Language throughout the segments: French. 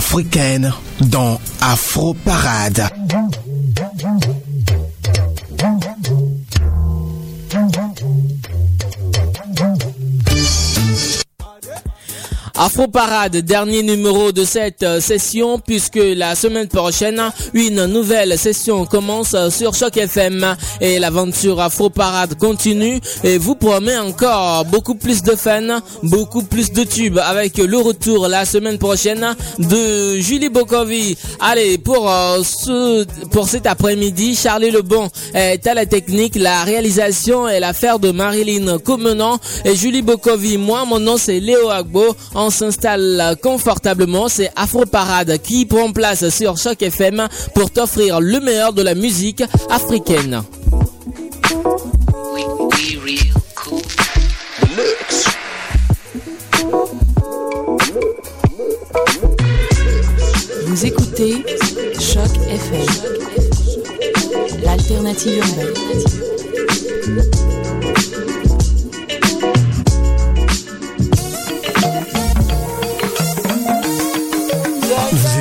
africaine dans Afro Parade. Afro Parade, dernier numéro de cette euh, session puisque la semaine prochaine, une nouvelle session commence sur Choc FM et l'aventure Afro Parade continue et vous promet encore beaucoup plus de fans, beaucoup plus de tubes avec le retour la semaine prochaine de Julie Bokovi. Allez, pour euh, ce, pour cet après-midi, Charlie Lebon est à la technique, la réalisation et l'affaire de Marilyn Comenant et Julie Bokovi. Moi, mon nom c'est Léo Agbo s'installe confortablement. C'est Afro Parade qui prend place sur Choc FM pour t'offrir le meilleur de la musique africaine. Vous écoutez Choc FM, l'alternative urbaine.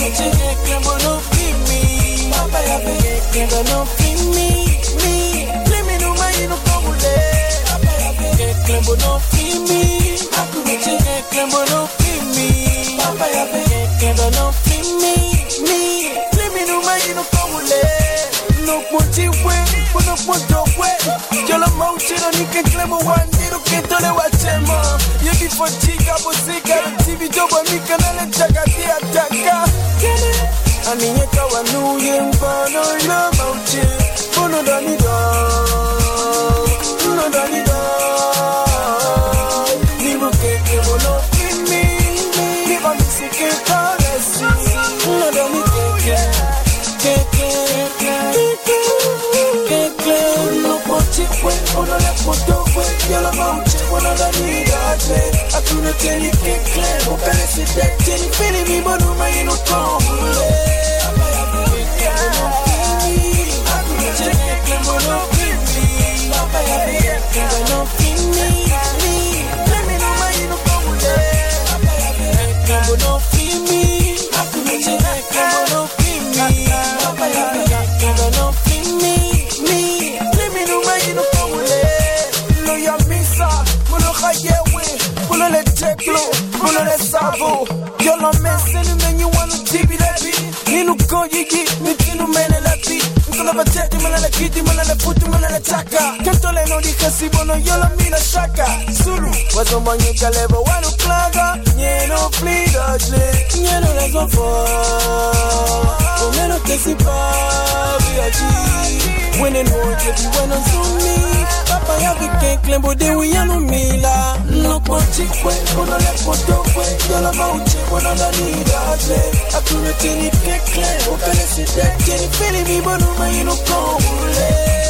Akuno teni kekle bono fimi Apa ya be kekle bono fimi Mi, limi no ma ino kombule Apa ya be kekle bono fimi Akuno teni kekle bono fimi Apa ya be kekle bono fimi Mi, limi no ma ino kombule no kutiwe kuno kutokwe jolo mauchino nikeklemo wandiro ketole watema yebifotika bosika tivi jobo mikanale chakatia taka amiyeka wanuye mfano inabauche mbono dalida mbono dalida nibukeke bolo kimi niba misike kalasi mbono damiteke No keke keke nokotipwe onole potokwe yala mauche mbono dalida vida te Akuna teni kekle, ukane si te Teni fili mi bonu ma inu tomule Apaya be kekle bono kimi Akuna teni kekle bono kimi Apaya be kekle mulo le savo Yo lo mesenu menyu wanu tibi lebi Ninu kojiki, mitinu mene lebi Nkola bateti mala le kiti, mala le putu, mala le chaka le no dikasibo no yolo mina shaka Zulu Wazomanyika levo wanu klaga Nyeno pliga jle Nyeno lezo fo Omeno kesipa Viaji Wene no jebi weno zumi Papa ya vike klembo de wiyanu mila Noko chikwe Kono lepo dokwe Yola mauche wano dani dajle Akure tini kekle Okane si dek fili mi bonu mayinu kongule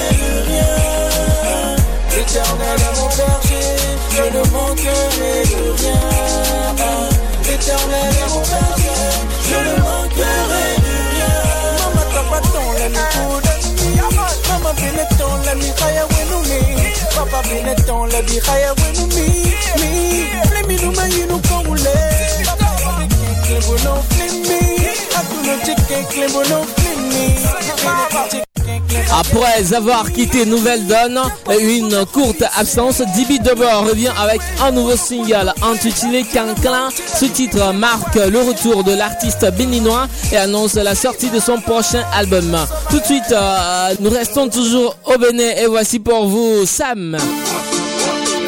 L'éternel est mon berger, je ne manquerai de rien. L'éternel est mon berger, je ne manquerai de rien. Mama tapaton la mi kudani, mama beneton la mi kaya wenu mi, papa beneton la bi kaya wenu mi, mi. Flemi numa yinu kongule, papa klembo no flemi, akuno chike klembo no flemi, Après avoir quitté Nouvelle Donne et une courte absence, Dibi Debord revient avec un nouveau single intitulé Canclin. Ce titre marque le retour de l'artiste béninois et annonce la sortie de son prochain album. Tout de suite, euh, nous restons toujours au Bénin et voici pour vous Sam.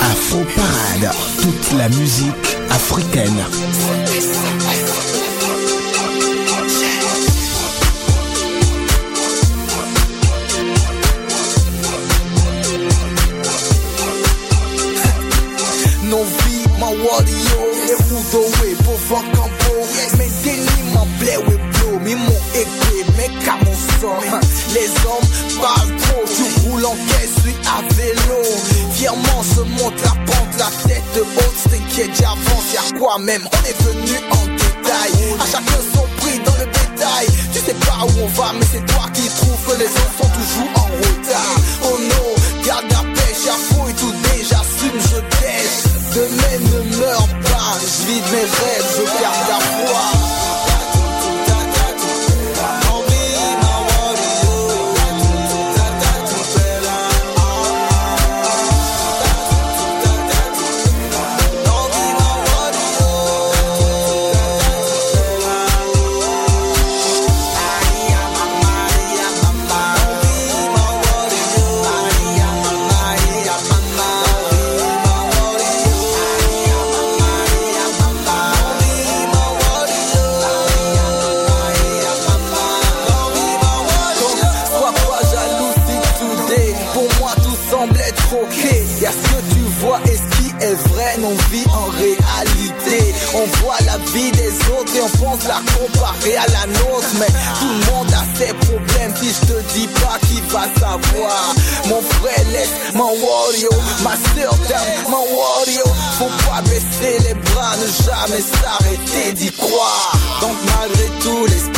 Afro Parade, toute la musique africaine. Warrior. E fudo we, po vakampo Me deni ma blé we blow Mi mon mes camons sont Les hommes parlent trop. Tu roules en caisse, lui à vélo. Fièrement se monte la pente La tête haute, t'inquiète, j'avance. Y'a quoi même, on est venu en détail. À chacun son prix dans le bétail Tu sais pas où on va Mais c'est toi qui trouves que les autres sont toujours en retard. Oh no, garde la pêche, y'a fouille tout déjà je teste Demain ne meurt pas, je vis mes rêves, je garde la foi. À la nôtre Mais tout le monde a ses problèmes. Si je te dis pas qui va savoir Mon frère laisse mon warrior Ma soeur dame mon warrior. Faut pas baisser les bras Ne jamais s'arrêter d'y croire. Donc malgré tout les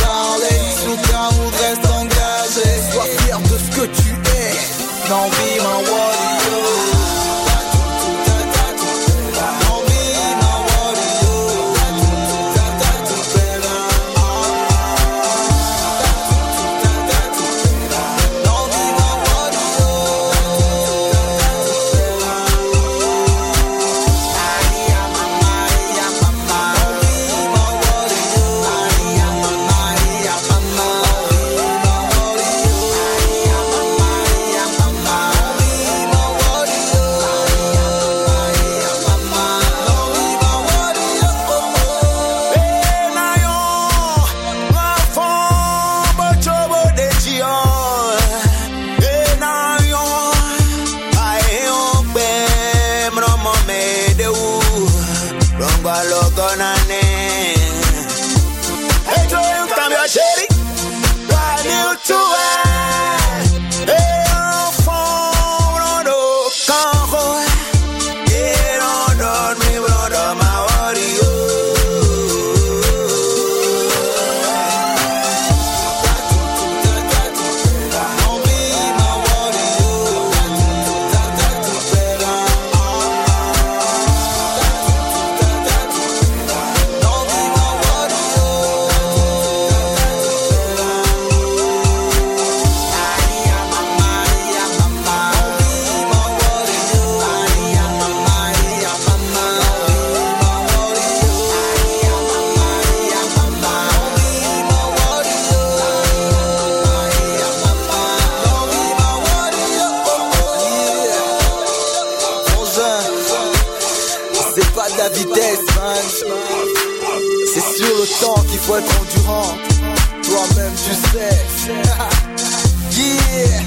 C'est sur le temps qu'il faut être endurant. Toi-même, tu sais. yeah.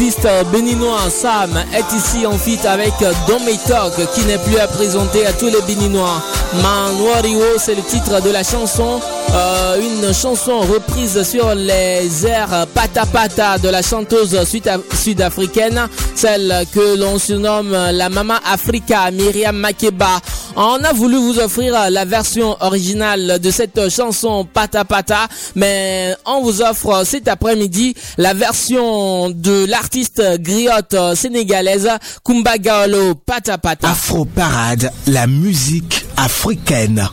L'artiste béninois Sam est ici en fit avec Don Talk qui n'est plus à présenter à tous les béninois. Manwario, c'est le titre de la chanson. Euh, une chanson reprise sur les airs Pata Pata de la chanteuse sud-africaine, celle que l'on surnomme la Mama Africa, Myriam Makeba. On a voulu vous offrir la version originale de cette chanson Pata Pata, mais on vous offre cet après-midi la version de l'artiste griotte sénégalaise Kumba Gaolo Pata Pata. Afro Parade, la musique africaine.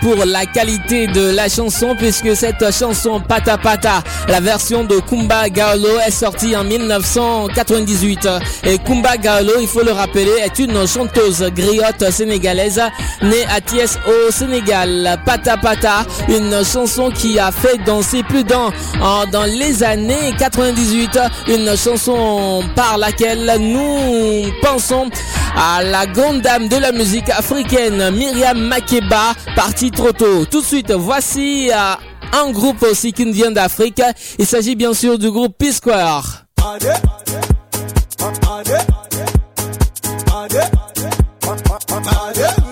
Pour la qualité de la chanson puisque cette chanson Pata Pata, la version de Kumba Gaolo est sortie en 1998 et Kumba Gaolo, il faut le rappeler, est une chanteuse griotte sénégalaise née à Thiès au Sénégal. Pata Pata, une chanson qui a fait danser plus d'un dans les années 98, une chanson par laquelle nous pensons à la grande dame de la musique africaine Myriam Makeba, trop tôt. Tout de suite, voici euh, un groupe aussi qui vient d'Afrique. Il s'agit bien sûr du groupe P-Square. Now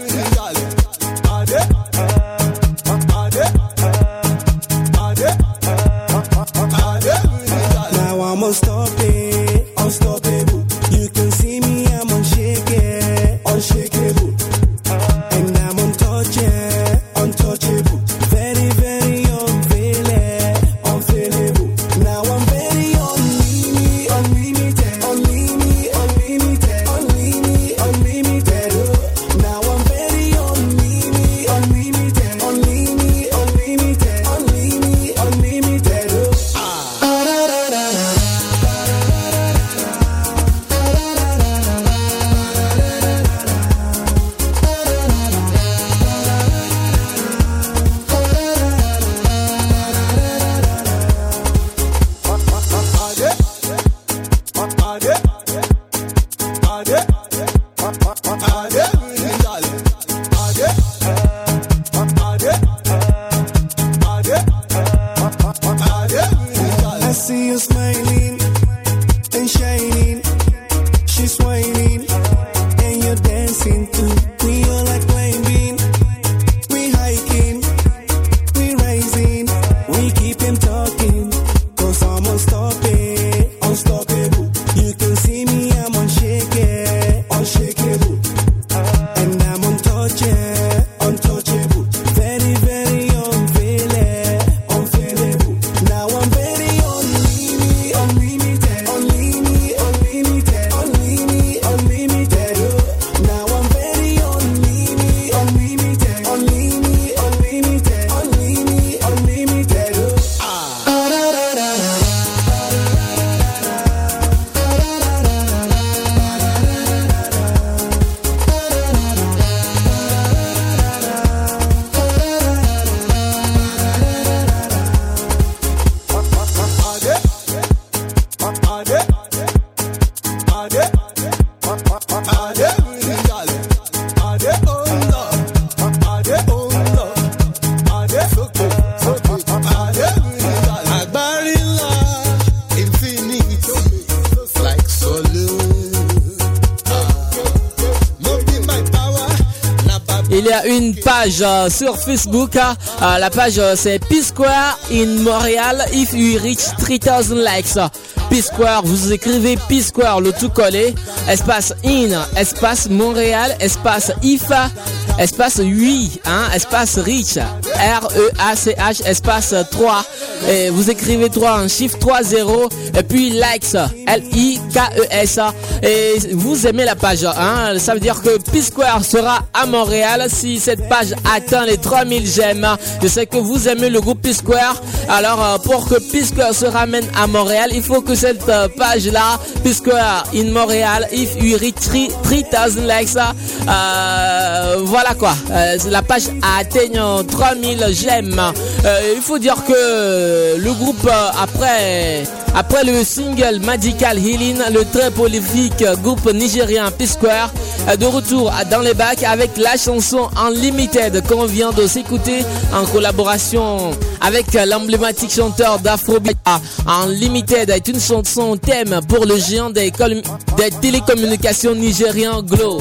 euh, sur Facebook. hein. Euh, la page euh, c'est P-Square in Montréal if you reach 3000 likes. P-Square, vous écrivez P-Square, le tout collé. Espace in, espace Montréal, espace if, espace 8, hein, espace reach. R-E-A-C-H, espace 3. Et vous écrivez 3 en chiffre 3-0. Et puis likes, L-I-K-E-S. Et vous aimez la page, hein. Ça veut dire que P-Square sera à Montréal si cette page atteint les 3000 j'aime. Je sais que vous aimez le groupe P-Square. Alors, euh, pour que P-Square se ramène à Montréal, il faut que cette euh, page-là, P-Square in Montréal, if you reach 3000 likes, euh, voilà quoi. La page atteint 3000 j'aime. Euh, il faut dire que le groupe, euh, après, après le single Magical Healing, le très prolifique groupe nigérien P-Square, est de retour dans les bacs avec la chanson Unlimited qu'on vient de s'écouter en collaboration avec l'emblématique chanteur d'Afrobeat. Unlimited est une chanson thème pour le géant des, des télécommunications nigérien Glow.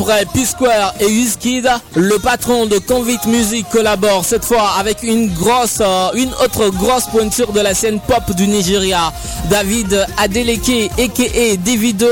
Après P-Square et Wizkid, le patron de Convict Music collabore cette fois avec une grosse, euh, une autre grosse pointure de la scène pop du Nigeria. David Adeleke, a.k.a. Davido,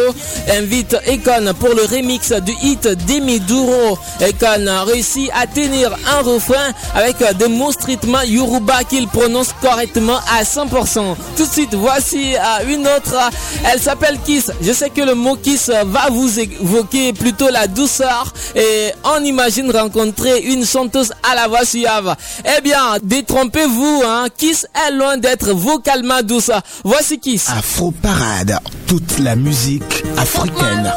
invite Econ pour le remix du hit Demi Duro. Econ réussit à tenir un refrain avec des mots strictement Yoruba qu'il prononce correctement à 100%. Tout de suite, voici euh, une autre. Elle s'appelle Kiss. Je sais que le mot Kiss va vous évoquer plutôt la douceur et on imagine rencontrer une chanteuse à la voix suave. Eh bien, détrompez-vous, hein. Kiss est loin d'être vocalement douce. Voici Kiss. Afro Parade, toute la musique africaine.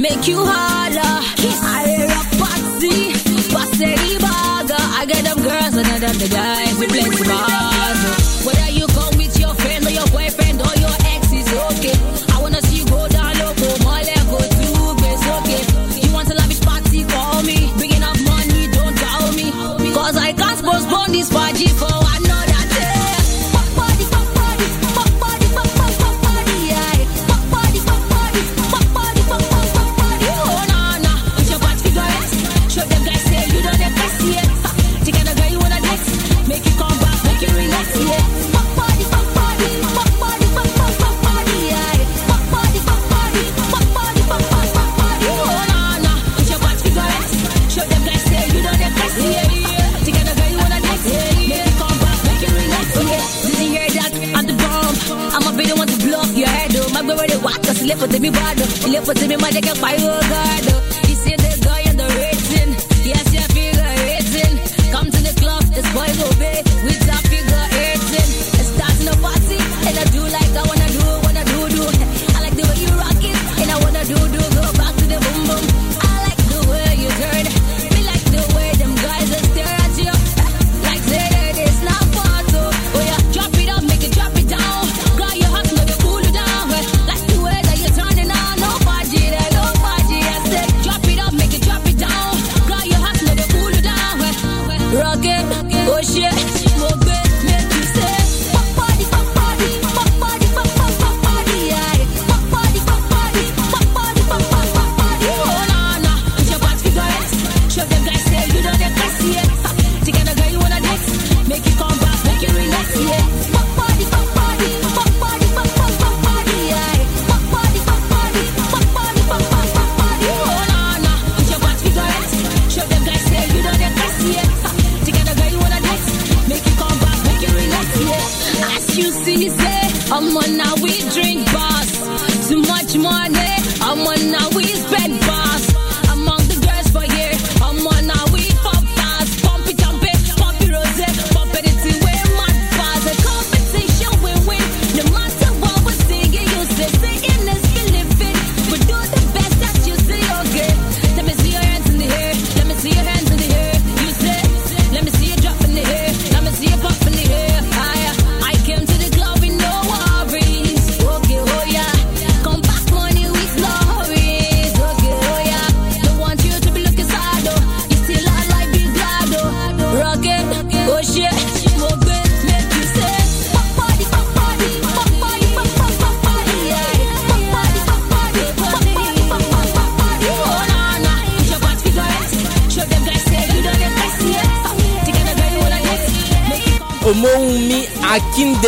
Make you I. I get.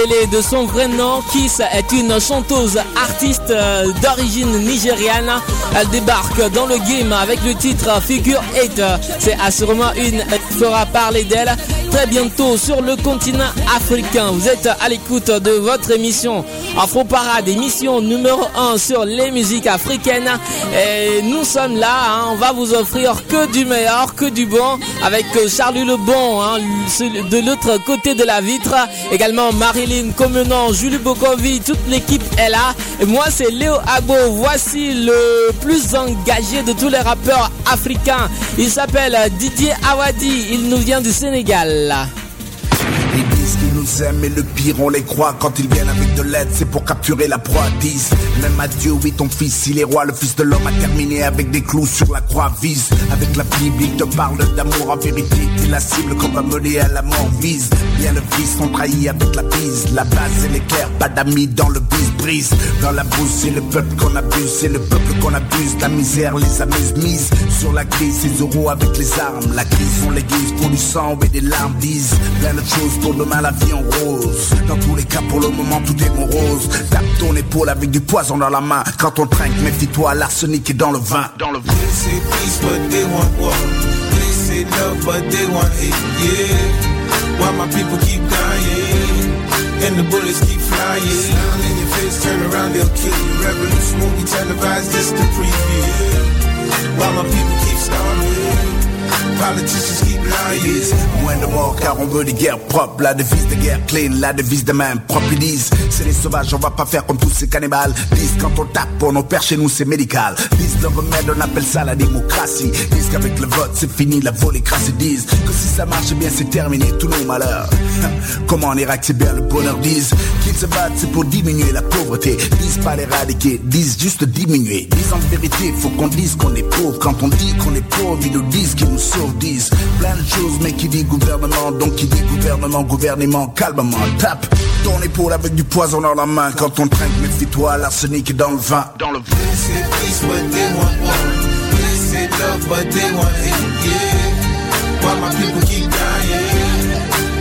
Akindele de son vrai nom. Kiss est une chanteuse artiste euh, d'origine nigériane. Elle débarque dans le game avec le titre Figure 8. C'est assurément une, elle fera parler d'elle très bientôt sur le continent africain. Vous êtes à l'écoute de votre émission Afro Parade, émission numéro 1 sur les musiques africaines. Et nous sommes là, hein, on va vous offrir que du meilleur, que du bon, avec Charlie Lebon hein, de l'autre côté de la vitre. Également Marilyn Comenon, Julie Bokovi, toute l'équipe est là. Et moi c'est Léo Agbo, voici le plus engagé de tous les rappeurs africains. Il s'appelle Didier Awadi, il nous vient du Sénégal. Aiment et le pire on les croit. Quand ils viennent avec de l'aide c'est pour capturer la proie Disent même à Dieu oui ton fils il est roi. Le fils de l'homme a terminé avec des clous sur la croix Vise. Avec la Bible il te parle d'amour en vérité. T'es la cible qu'on va mener à la mort Vise. Bien le fils on trahit avec la bise. La base elle est claire pas d'amis dans le bise brise Dans la bouse c'est le peuple qu'on abuse. C'est le peuple qu'on abuse. La misère les amuse mise sur la crise Ces euros avec les armes. La crise on les guise pour du sang et des larmes Disent. Plein de choses pour demain la vie rose Dans tous les cas pour le moment tout est morose Tape ton épaule avec du poison dans la main Quand on trinque méfie-toi l'arsenic est dans le vin Dans le vin They say peace, but they want war. They say love, but they want hate. Yeah. Why my people keep dying? And the bullets keep flying. Smile in your face, turn around, they'll kill you. Revolution won't be televised, this the preview. Why my people keep starving? Politicians keep lying. Moins de morts car on veut des guerres propres La devise de guerre clean, la devise de main propre Ils disent. C'est les sauvages, on va pas faire comme tous ces cannibales. Disent quand on tape pour nos pères chez nous c'est médical. Disent le remède on appelle ça la démocratie. Disent qu'avec le vote c'est fini la volécratie Disent. Que si ça marche bien c'est terminé tous nos malheurs. Comment en Irak c'est bien le bonheur Disent. Qu'ils se battent c'est pour diminuer la pauvreté. Disent pas l'éradiquer, disent juste diminuer. Disent en vérité faut qu'on dise qu'on est pauvre. Quand on dit qu'on est pauvre ils nous disent qu'ils nous sauvent Disent plein de choses mais qui dit gouvernement Donc qui dit gouvernement, gouvernement calmement Tape ton épaule avec du poison dans la main. Quand on trinque méfie-toi l'arsenic est dans le vin. Dans le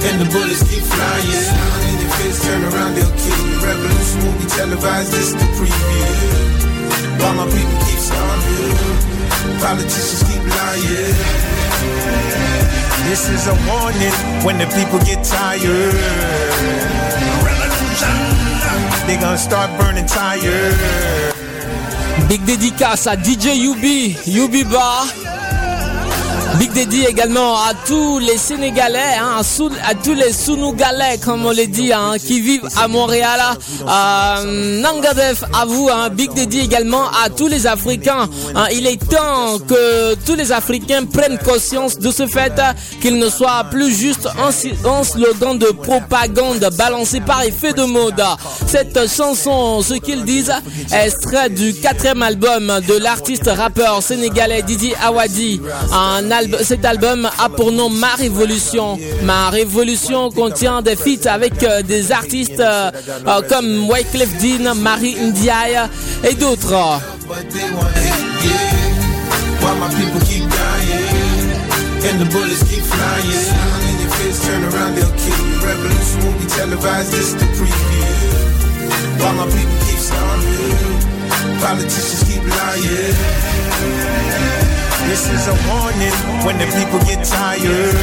and the bullets keep flying. Smile in your face, turn around, they'll kill you. Revolution won't be televised, this the preview. Why my people keep starving. Politicians keep lying. This is a warning when the people get tired. They gonna start burning tires. Big dédicace à DJ UB, Yubi Bar. Big dédi également à tous les Sénégalais, hein, à, tous les Sounugalais, comme on les dit, hein, qui vivent à Montréal. Euh, Nangadef, à vous, hein, Big dédi également à tous les Africains. il est temps que tous les Africains prennent conscience de ce fait qu'il ne soit plus juste un, un slogan de propagande balancé par effet de mode. Cette chanson, ce qu'ils disent, est extrait du quatrième album de l'artiste rappeur sénégalais Didi Awadi. Un cet album a pour nom Ma Révolution. Ma Révolution contient des feats avec euh, des artistes euh, euh, comme Wyclef Jean, Marie Ndiaye et d'autres. This is a warning when the people get tired.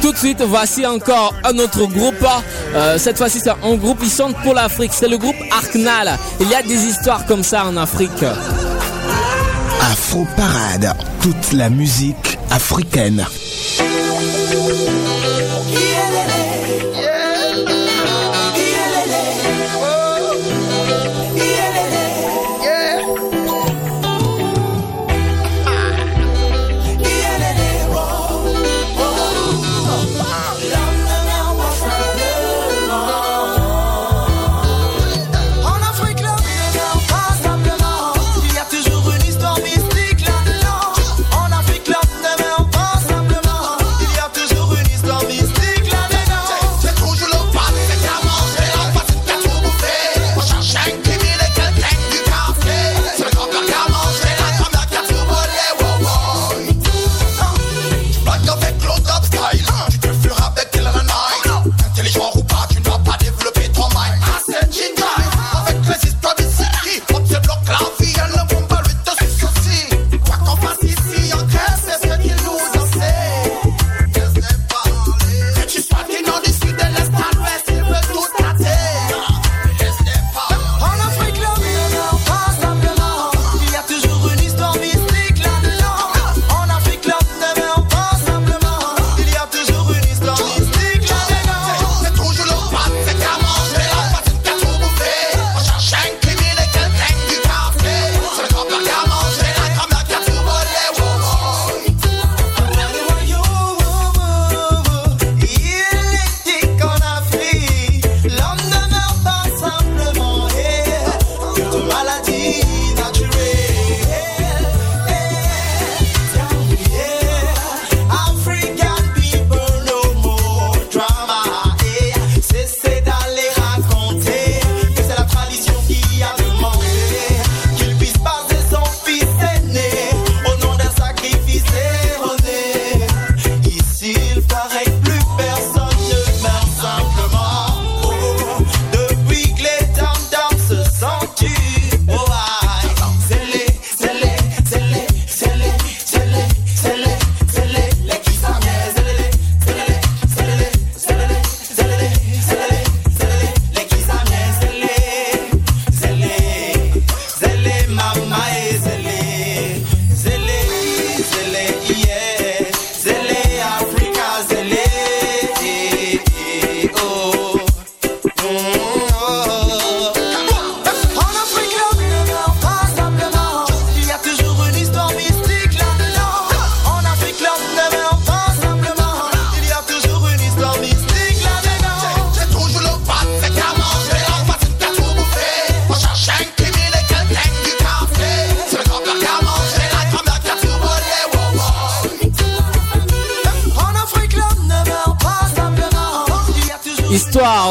Tout de suite, voici encore un autre groupe. Euh, cette fois-ci, c'est un groupe, ils chantent pour l'Afrique. C'est le groupe Arknal. Il y a des histoires comme ça en Afrique. Afro Parade, toute la musique africaine.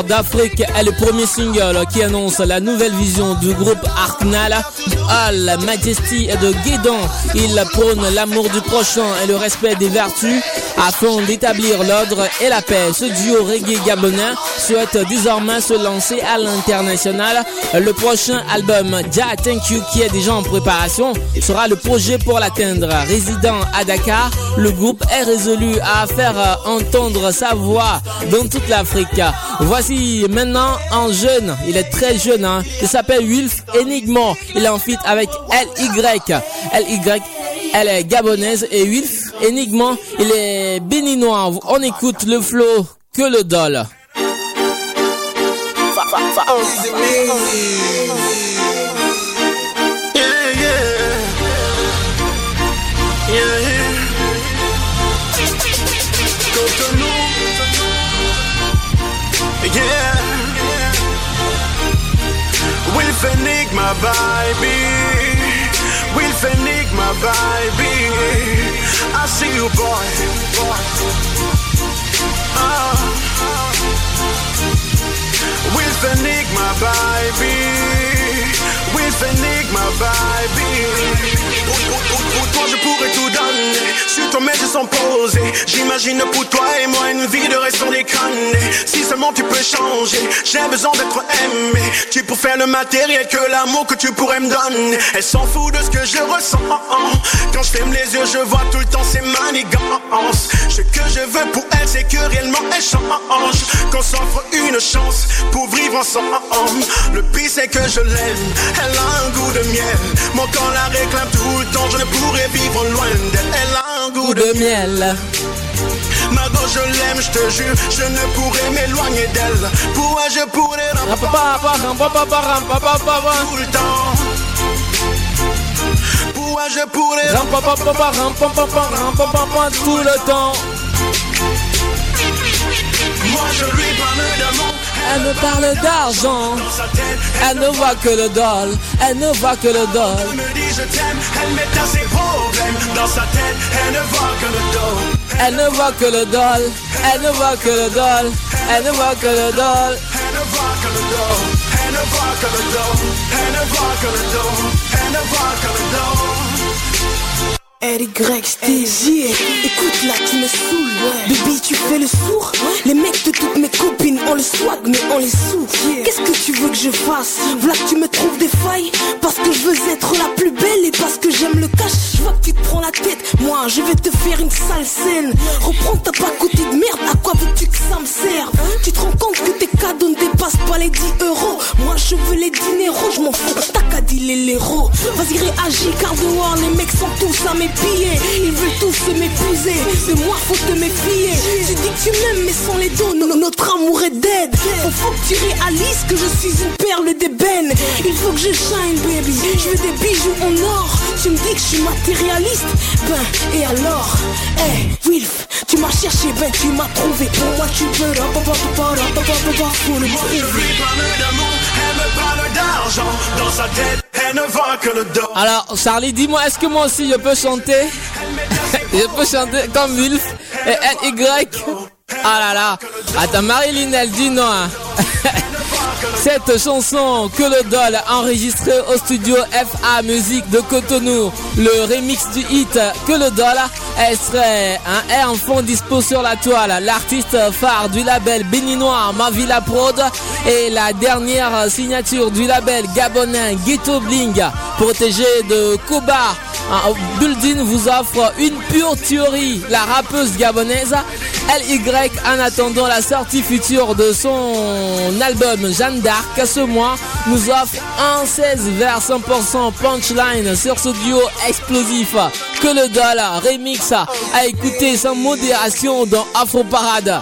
D'Afrique est le premier single qui annonce la nouvelle vision du groupe Arknal. All Majesty et de Guédon. Il prône l'amour du prochain et le respect des vertus afin d'établir l'ordre et la paix. Ce duo reggae gabonais souhaite désormais se lancer à l'international. Le prochain album Ja Thank You qui est déjà en préparation sera le projet pour l'atteindre. Résident à Dakar, le groupe est résolu à faire entendre sa voix dans toute l'Afrique. Voici maintenant un jeune, il est très jeune, hein. il s'appelle Wilf Enigmo. Il est en feat avec LY. LY, elle est gabonaise et Wilf Enigmo, il est béninois. On écoute le flow que le dol. I see you, boy. Ah. Wilf Enigma, baby. Wilf Enigma, baby. Pour, pour- pour toi, je pourrais tout donner. Sur ton maître, sans poser. J'imagine pour toi et moi une vie de restant décroné. Si seulement tu peux changer, j'ai besoin d'être aimé. Tu pour faire le matériel que l'amour que tu pourrais me donner. Elle s'en fout de ce que je ressens. Quand je ferme les yeux, je vois tout le temps ses manigances. Ce que je veux pour elle, c'est que réellement elle change. Qu'on s'offre une chance pour vivre ensemble. Le pire, c'est que je l'aime. Elle a un goût de miel. Mon corps la réclame tout le temps. Je ne pourrais vivre loin d'elle. Elle a un goût de miel. Margot, je l'aime, je te jure, je ne pourrais m'éloigner d'elle. Pourquoi je pourrais tout le temps Pourquoi je pourrais tout le temps. Moi je lui parle d'amour Elle me parle d'argent. Elle ne voit que le dol. Elle ne voit que le Elle dol. me dit je t'aime, elle met à ses problèmes Dans sa tête, elle ne voit que le dos Elle ne voit que le dol. Elle ne voit que le dol. Elle ne voit que le dol. Elle ne voit que le dos Elle ne voit que le dos Elle ne voit que le dos Elle ne voit que le dos RY, Stevie, écoute là, tu me saoules. Baby, tu fais le sourd. Les mecs de toutes mes copines ont le swag, mais on les sous. Qu'est-ce que tu veux que je fasse? Voilà que tu me trouves des failles. Parce que je veux être la plus belle et parce que j'aime le cash. Je vois que tu te prends la tête. Moi, je vais te faire une sale scène. Reprends ta pacotille de merde. À quoi veux-tu que ça me serve Tu te rends compte que tes cadeaux ne dépassent pas les 10 euros. Moi, je veux les dineros. Je m'en fous. T'as qu'à dealer l'héros. Vas-y, réagis, car dehors, les mecs sont tous à mes Ils veulent tous se m'épuiser. De moi, faut te méfier. Tu dis que tu m'aimes, mais sans les dos, no- notre amour est dead. Faut, faut que tu réalises que je suis une perle d'ébène. Il faut que je shine, baby. Je veux des bijoux en or. Tu me dis que je suis matérialiste. Ben, et alors? Hey, Wilf, tu m'as cherché, ben tu m'as trouvé. Pour moi, tu peux. Faut le lui parle d'amour, elle me parle d'argent Dans sa tête, Alors, Charlie, dis-moi, est-ce que moi aussi je peux chanter? Je peux chanter comme Wilf et NY Ah là là Attends, Marilyn, elle dit non. hein. Cette chanson que le Doll a enregistrée au studio FA Musique de Cotonou, le remix du hit que le Doll, elle serait un est en fond dispo sur la toile. L'artiste phare du label béninois Mavila Prod et la dernière signature du label gabonais Ghetto Bling, protégé de Koba. Un Building vous offre une pure tuerie. La rappeuse gabonaise LY en attendant la sortie future de son album Jeanne d'Arc ce mois nous offre un 16 vers 100% punchline sur ce duo explosif que le dollar remix à écouter sans modération dans Afro Parade.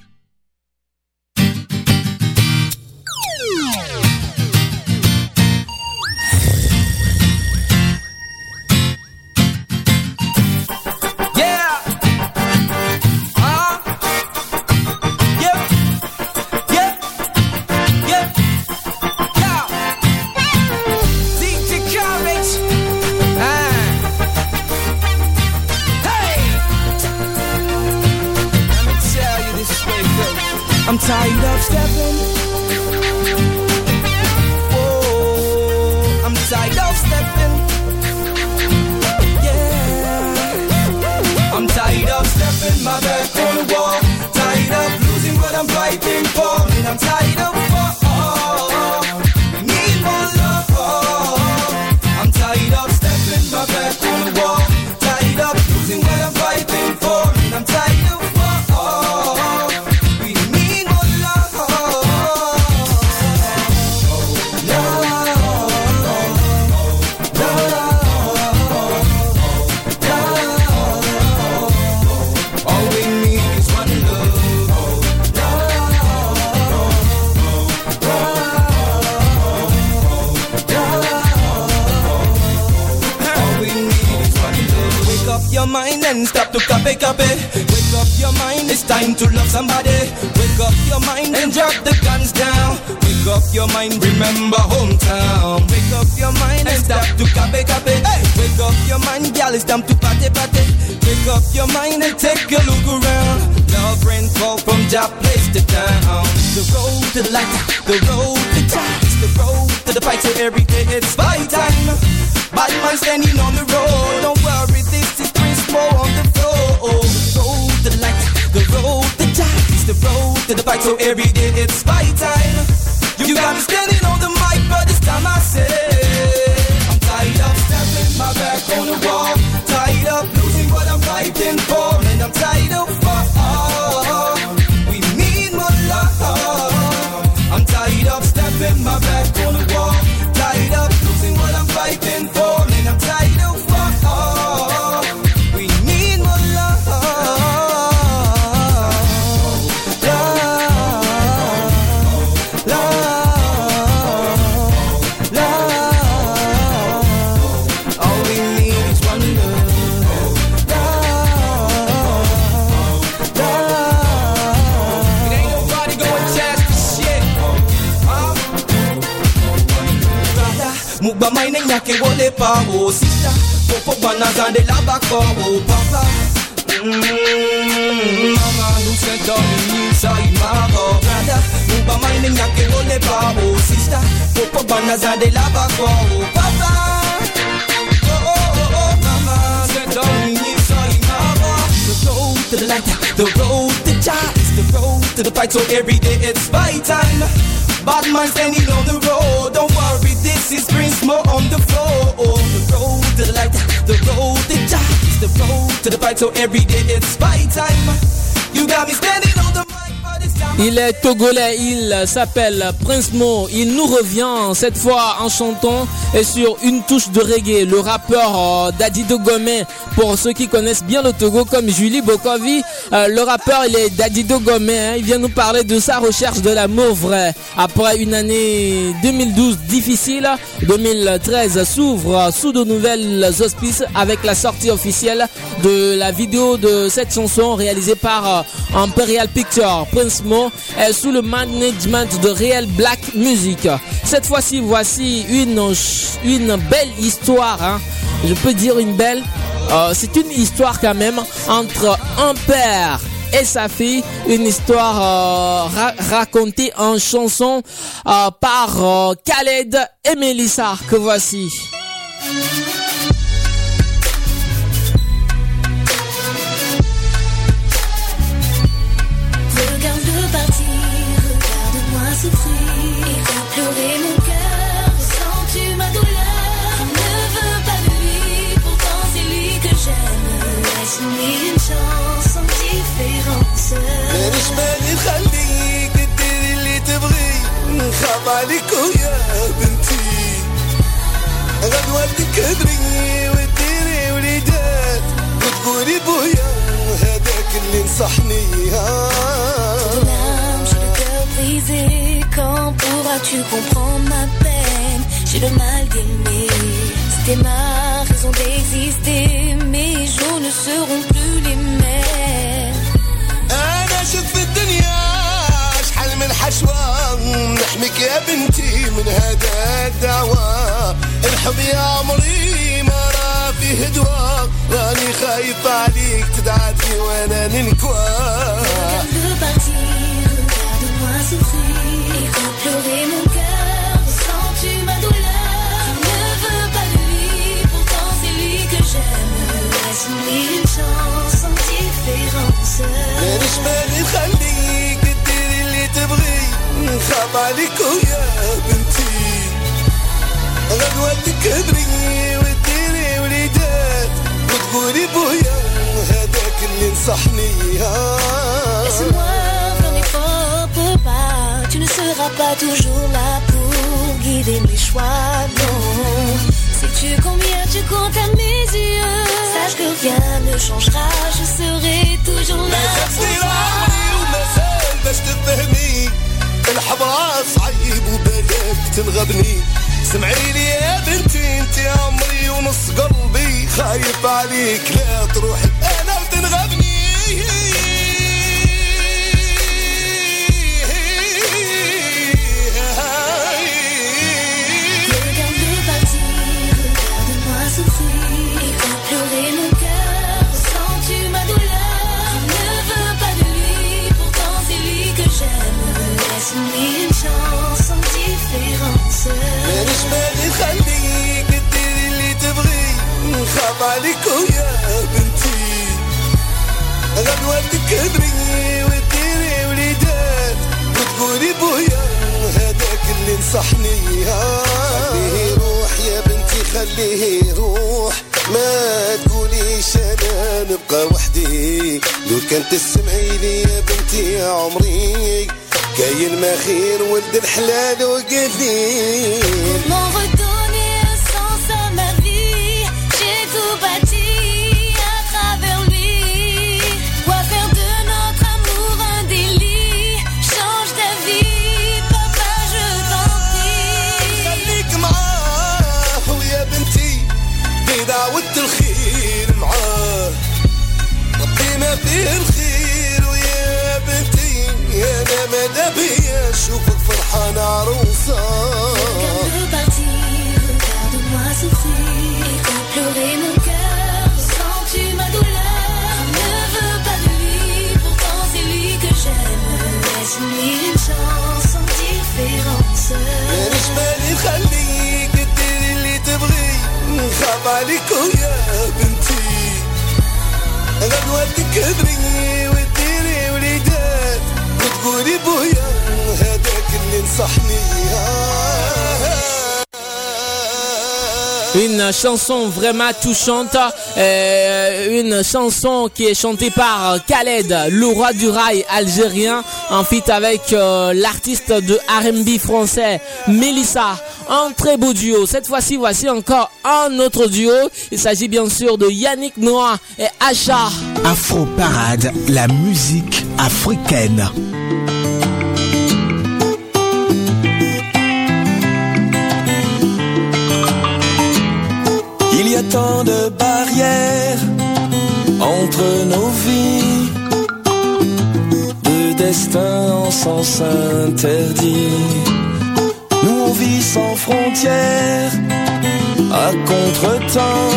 Mind, remember hometown. Wake up your mind and stop to copy copy. Hey, wake up your mind, girl, it's time to party party. Wake up your mind and take a look around. Love rain fall from job place to town. The road to the light, the road to it's the road to the fight. So every day it's fight time. Bad man standing on the road. Don't worry, this is Prince Mo on the floor. The road to the light, the road to it's the road to the fight. So every day it's fight nyake wole pa oh sister Popo banaza de la bako oh papa. Mm, Mama who sent on me inside my heart Brother, mukba mine nyake wole pa oh sister Popo banaza de la bako oh papa. Oh oh oh oh mama sent on me inside my heart The road to the light, the road to joy It's the road to the fight so every day it's fight time Bad man standing on the road. Don't worry, this is Prince Mo on the floor. The road to the light, the road to. It's the road to the fight, so every day it's fight time. You got me standing on the Il est togolais, il s'appelle Prince Mo. Il nous revient cette fois en chantant et sur une touche de reggae. Le rappeur euh, Daddy Dogomé, pour ceux qui connaissent bien le Togo comme Julie Bokovi, euh, le rappeur il est Daddy Dogomé. hein. Il vient nous parler de sa recherche de l'amour vrai. Après une année 2012 difficile, 2013 s'ouvre sous de nouvelles auspices avec la sortie officielle de la vidéo de cette chanson réalisée par euh, Imperial Picture. Prince Mo est sous le management de Real Black Music. Cette fois-ci, voici une, une belle histoire. hein. Je peux dire une belle? Euh, C'est une histoire quand même entre un père et sa fille, une histoire euh, ra- racontée en chanson euh, par Khaled et Melissa que voici? تنغبني. سمعي لي يا بنتي انت عمري ونص قلبي. خايف عليك لا تروحي أنا وتنغبني مانيش ماني نخليك ديري اللي تبغي. نخاف عليك ويا بنتي غدوة تكبري وديري وليدات وتقولي بويا هذاك اللي نصحني خليه يروح يا بنتي خليه يروح ما تقوليش أنا نبقى وحدي لو كان تسمعي لي يا بنتي يا عمري كاين ما خير ولد الحلال وقليل صعب عليكم يا بنتي. أنا نولدك ابني وتديري وليدات. وتقولي بويا Une chanson vraiment touchante, euh, une chanson qui est chantée par Khaled, le roi du rail algérien, en fit avec euh, l'artiste de R&B français Melissa. Un très beau duo. Cette fois-ci, voici encore un autre duo. Il s'agit bien sûr de Yannick Noah et Asha. Afro Parade, la musique africaine. Tant de barrières entre nos vies, de destin en sens interdit. Nous on vit sans frontières, à contre-temps,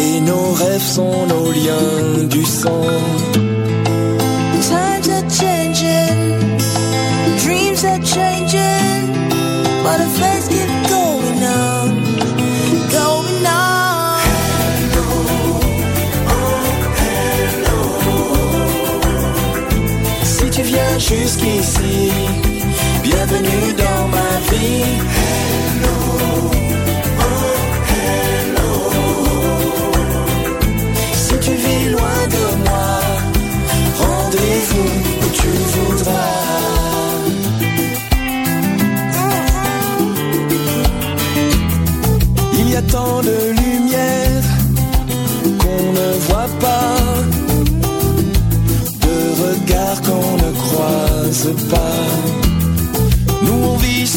et nos rêves sont nos liens du sang. Times are changing, dreams are changing, but jusqu'ici, bienvenue dans ma vie. Si tu vis loin de moi, rendez-vous où tu voudras. Il y a tant de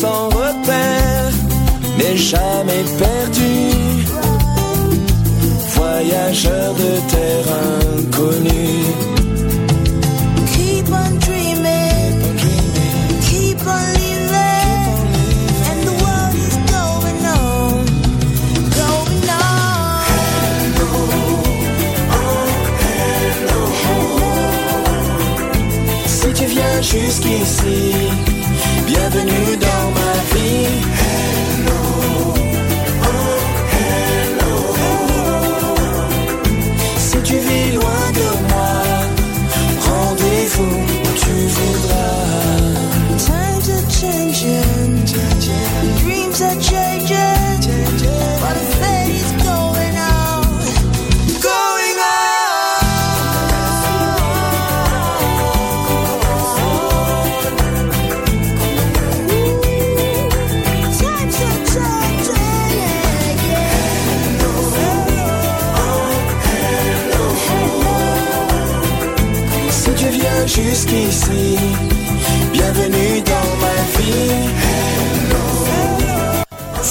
sans repère, mais jamais perdu. Voyageurs de terre inconnue. Keep on dreaming, keep on living, and the world is going on, going on. Si tu viens jusqu'ici,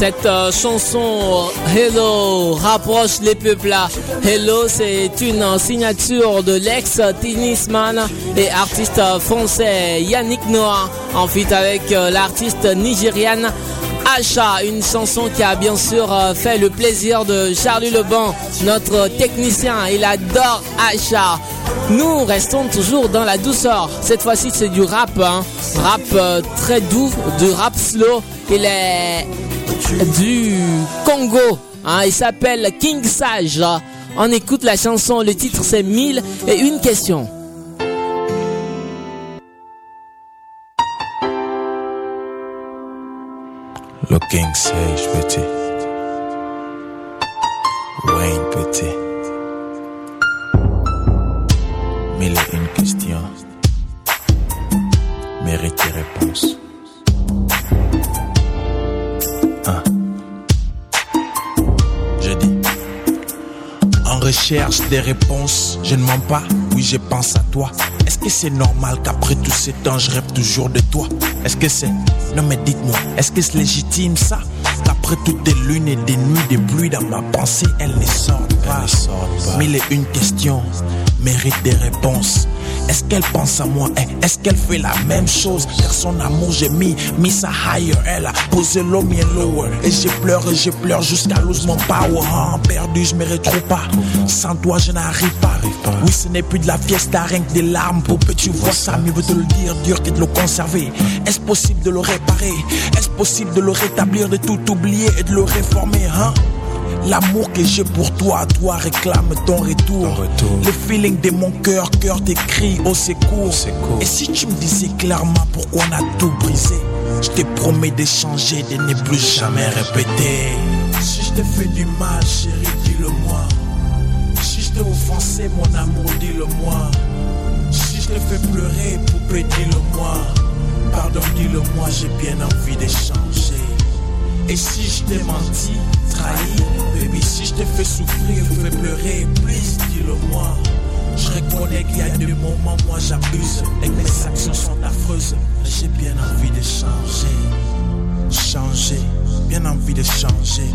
Cette euh, chanson Hello rapproche les peuples. Hello, c'est une signature de l'ex-tennisman et artiste français Yannick Noah en fit avec euh, l'artiste nigériane Asha, une chanson qui a bien sûr euh, fait le plaisir de Charlie Leban, notre technicien. Il adore Asha. Nous restons toujours dans la douceur. Cette fois-ci, c'est du rap, hein. rap très doux, du rap slow. Il est du Congo. hein. Il s'appelle King Sage. On écoute la chanson. Le titre, c'est 1000 et une question. Looking sage petit. Wayne petit. En recherche des réponses, je ne mens pas, oui je pense à toi. Est-ce que c'est normal qu'après tous ces temps je rêve toujours de toi? Est-ce que c'est... Non mais dites-moi, est-ce que c'est légitime ça? Qu'après toutes des lunes et des nuits de pluie dans ma pensée, elle ne sort pas. Mille et une questions méritent des réponses. Est-ce qu'elle pense à moi hein? Est-ce qu'elle fait la même chose? Car son amour j'ai mis, mis ça higher. Elle a posé l'eau mien lower. Et je pleure et je pleure jusqu'à lose mon power. Hein, Perdu je me retrouve pas. Sans toi je n'arrive pas. Oui ce n'est plus de la fiesta rien que des larmes Pour que tu vois ça mieux vaut te le dire dur que de le conserver. Est-ce possible de le réparer? Est-ce possible de le rétablir De tout oublier et de le réformer hein? L'amour que j'ai pour toi, toi réclame ton retour. Le feeling de mon cœur, cœur t'écrit au secours. Et si tu me disais clairement pourquoi on a tout brisé Je te promets d'échanger, de ne plus jamais répéter. Si je te fais du mal, chérie, dis-le-moi. Si je t'ai offensé, mon amour, dis-le-moi. Si je te fais pleurer, poupée, dis-le-moi. Pardon, dis-le-moi, j'ai bien envie d'échanger. Et si je t'ai menti, trahi, baby, si je te fais souffrir, fais pleurer, please, dis-le-moi. Je reconnais qu'il y a des moments, moi j'abuse, et que mes actions sont affreuses, mais j'ai bien envie de changer. Changer, bien envie de changer.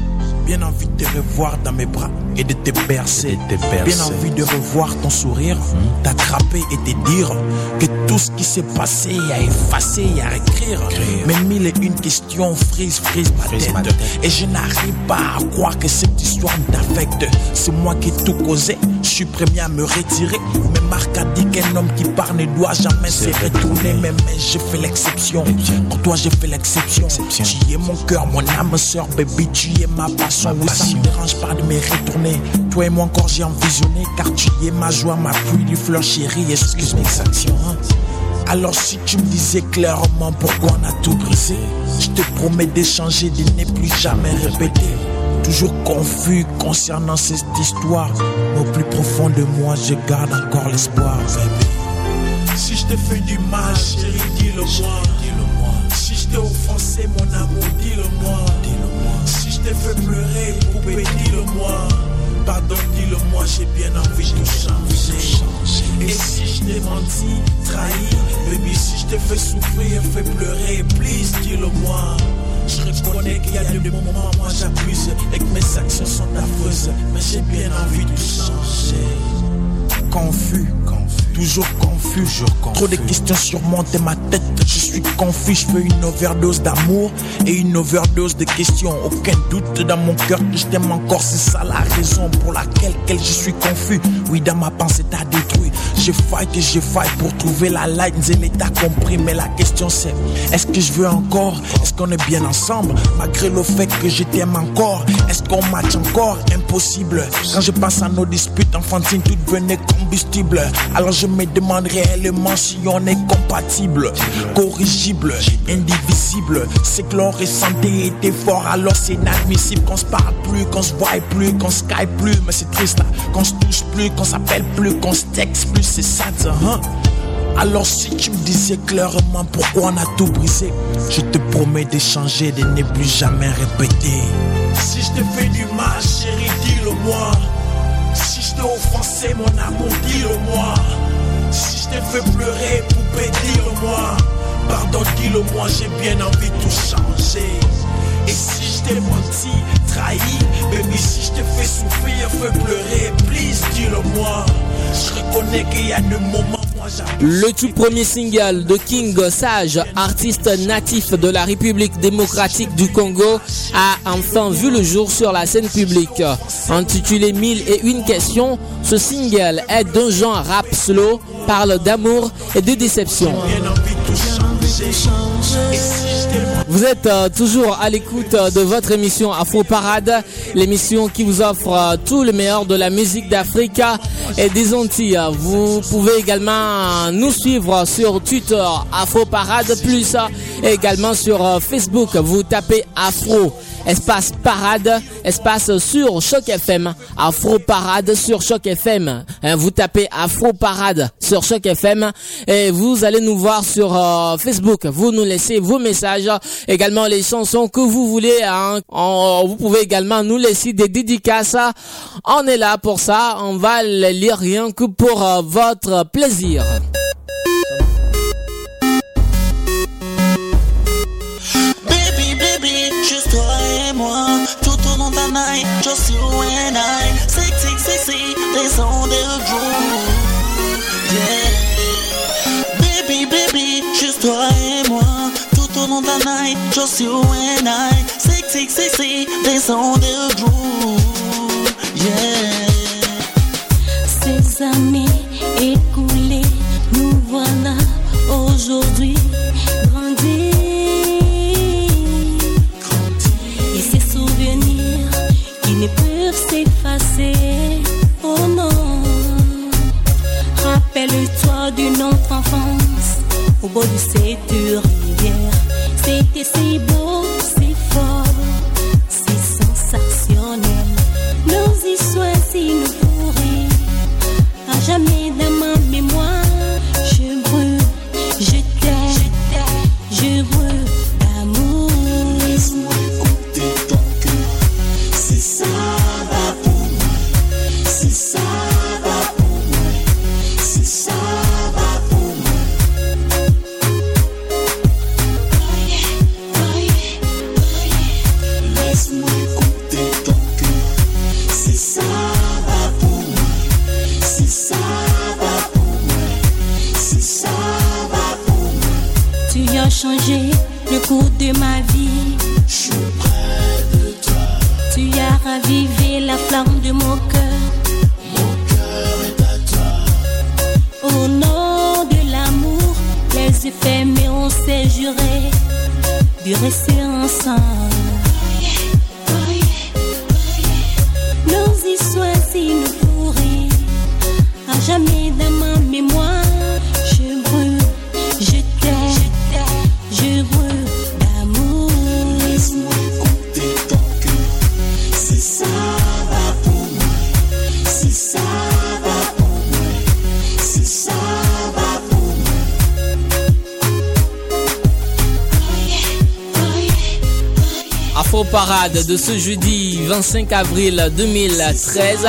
Bien envie de te revoir dans mes bras et de te bercer. Bien envie de revoir ton sourire, t'attraper et te dire que tout ce qui s'est passé à effacer et à écrire. Mais mille et une questions frise, frise ma tête. Et je n'arrive pas à croire que cette histoire t'affecte. C'est moi qui ai tout causé. Je suis premier à me retirer. Mais Marc a dit qu'un homme qui part ne doit jamais se retourner. Mais, mais j'ai fait l'exception. Pour toi, j'ai fait l'exception. Tu es mon cœur, mon âme sœur, baby. Tu es ma passion. Oui, ça me dérange pas de me retourner. Toi et moi encore, j'ai envisionné. Car tu es ma joie, ma pluie du fleur chérie. Excuse mes actions. hein. Alors si tu me disais clairement pourquoi on a tout brisé, je te promets d'échanger, de ne plus jamais répéter. Toujours confus concernant cette histoire, au plus profond de moi, je garde encore l'espoir. Si je te fais du mal, chérie, dis-le-moi. Dis-le-moi. Si je t'ai offensé, mon amour, dis-le-moi. Dis-le-moi. Si je t'ai fait pleurer, poupée, dis-le-moi. Pardon, dis-le-moi, j'ai bien envie de changer. Et si je t'ai menti, trahi, baby, si je t'ai fait souffrir, fait pleurer, please, dis-le-moi. Je reconnais qu'il y a des moments, moi j'abuse. Et que mes actions sont affreuses, mais j'ai bien envie de changer. Confus, toujours confus, trop de questions surmontent ma tête. Je suis confus, je fais une overdose d'amour et une overdose de questions. Aucun doute dans mon cœur que je t'aime encore, c'est ça la raison pour laquelle quelle je suis confus. Oui, dans ma pensée t'as détruit. Je fight et je fight pour trouver la light, et t'as compris. Mais la question c'est, est-ce que je veux encore? Est-ce qu'on est bien ensemble? Malgré le fait que je t'aime encore, est-ce qu'on match encore? Impossible. Quand je pense à nos disputes enfantines, tout devenait combustible. Alors je me demande réellement si on est compatible, corrigible, indivisible. C'est que l'on ressentait était fort, alors c'est inadmissible qu'on se parle plus, qu'on se voit plus, qu'on se plus. Mais c'est triste là, qu'on se touche plus, qu'on s'appelle plus, qu'on se texte plus, c'est ça, hein? Alors si tu me disais clairement pourquoi on a tout brisé, je te promets d'échanger, de ne plus jamais répéter. Si je te fais du mal, chérie, dis-le-moi. Si je t'ai offensé, mon amour, dis-le-moi. Si je t'ai fait pleurer, poupée, dis-le-moi. Pardon, dis-le-moi, j'ai bien envie de tout changer. Et si je t'ai menti, trahi, baby, si je t'ai fait souffrir, fait pleurer, please, dis-le-moi. Je reconnais qu'il y a des moments. Le tout premier single de King Sage, artiste natif de la République démocratique du Congo, a enfin vu le jour sur la scène publique. Intitulé Mille et une questions, ce single est d'un genre rap slow, parle d'amour et de déception. Vous êtes euh, toujours à l'écoute euh, de votre émission Afro Parade, l'émission qui vous offre euh, tout le meilleur de la musique d'Afrique et des Antilles. Vous pouvez également nous suivre sur Twitter Afro Parade plus et également sur Facebook. Vous tapez Afro espace parade, espace sur Choc FM, Afro Parade sur Choc FM. Hein, vous tapez Afro Parade sur Choc FM et vous allez nous voir sur euh, Facebook. Vous nous laissez vos messages, également les chansons que vous voulez. hein. En- vous pouvez également nous laisser des dédicaces. On est là pour ça. On va les lire rien que pour euh, votre plaisir. Sexy, des ondes de groove Yeah. Baby, baby, juste toi et moi. Tout au long de la night, just you and I. Sexy, sexy, des ondes de groove Yeah. Ces années écoulées, nous voilà aujourd'hui Rappelle-toi de Parade de ce jeudi 25 avril 2013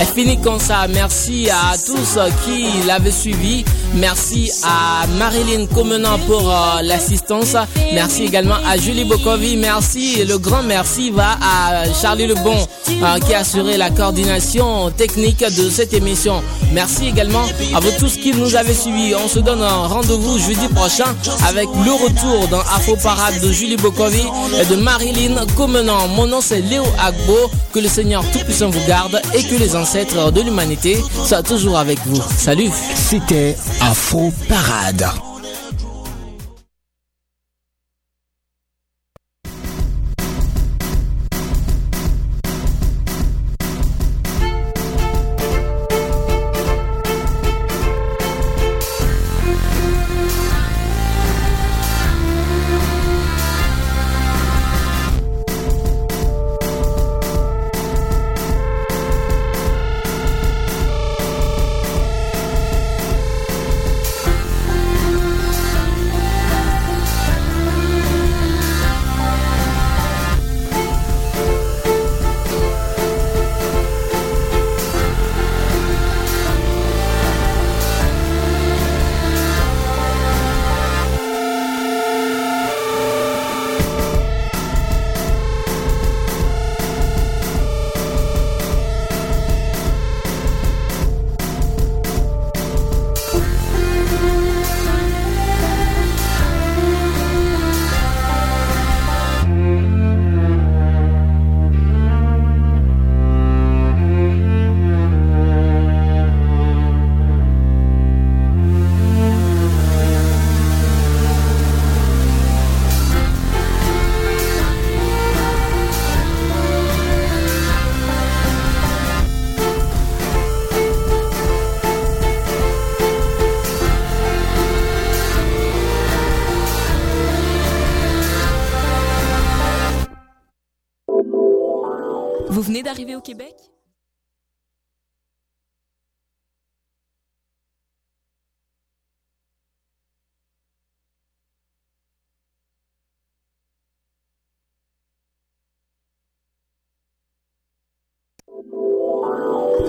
est fini comme ça. Merci à tous qui l'avaient suivi. Merci à Marilyn Comenant pour euh, l'assistance. Merci également à Julie Bokovi. Merci. Le grand merci va à Charlie Lebon euh, qui a assuré la coordination technique de cette émission. Merci également à vous tous qui nous avez suivis. On se donne un rendez-vous jeudi prochain avec le retour dans Afro Parade de Julie Bokovi et de Marilyn Comenant. Mon nom c'est Léo Agbo. Que le Seigneur Tout-Puissant vous garde et que les ancêtres de l'humanité soient toujours avec vous. Salut. C'était Afro Parade.